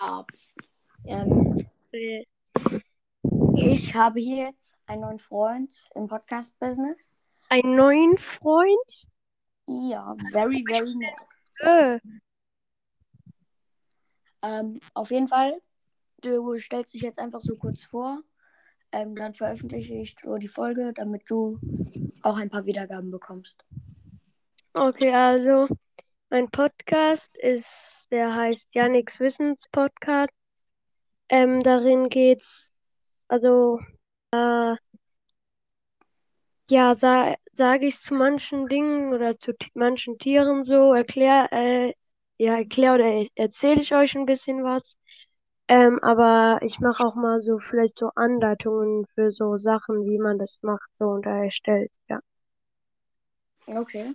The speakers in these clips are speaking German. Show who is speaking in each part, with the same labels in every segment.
Speaker 1: Ja. Ähm,
Speaker 2: Äh,
Speaker 1: ich habe hier jetzt einen neuen Freund im Podcast-Business.
Speaker 2: Einen neuen Freund?
Speaker 1: Ja, very, very nett.
Speaker 2: Äh,
Speaker 1: Ähm, auf jeden Fall, du stellst dich jetzt einfach so kurz vor. Ähm, dann veröffentliche ich so die Folge, damit du auch ein paar Wiedergaben bekommst.
Speaker 2: okay, also mein Podcast ist, der heißt Yannicks Wissenspodcast. Ähm, darin geht's, also, äh, ja, sa sage ich zu manchen Dingen oder zu manchen Tieren so, erklär, äh, ja, erklär oder erzähle ich euch ein bisschen was. Ähm, aber ich mache auch mal so vielleicht so Anleitungen für so Sachen, wie man das macht, so und erstellt, ja.
Speaker 1: Okay.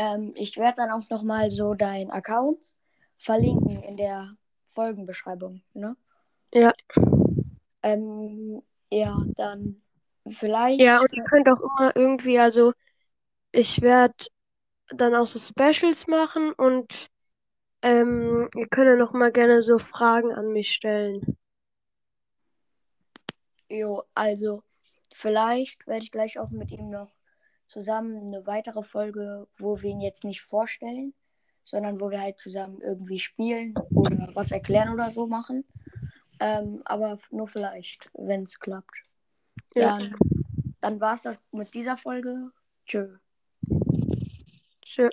Speaker 1: Ähm, ich werde dann auch nochmal so deinen Account verlinken in der Folgenbeschreibung, ne?
Speaker 2: Ja.
Speaker 1: Ähm, ja, dann vielleicht.
Speaker 2: Ja, und ihr könnt auch immer irgendwie, also ich werde dann auch so Specials machen und ähm, ihr könnt ja noch mal gerne so Fragen an mich stellen.
Speaker 1: Jo, also vielleicht werde ich gleich auch mit ihm noch zusammen eine weitere Folge, wo wir ihn jetzt nicht vorstellen, sondern wo wir halt zusammen irgendwie spielen oder was erklären oder so machen. Ähm, aber nur vielleicht, wenn es klappt.
Speaker 2: Ja.
Speaker 1: Dann, dann war es das mit dieser Folge. Tschö.
Speaker 2: Tschö.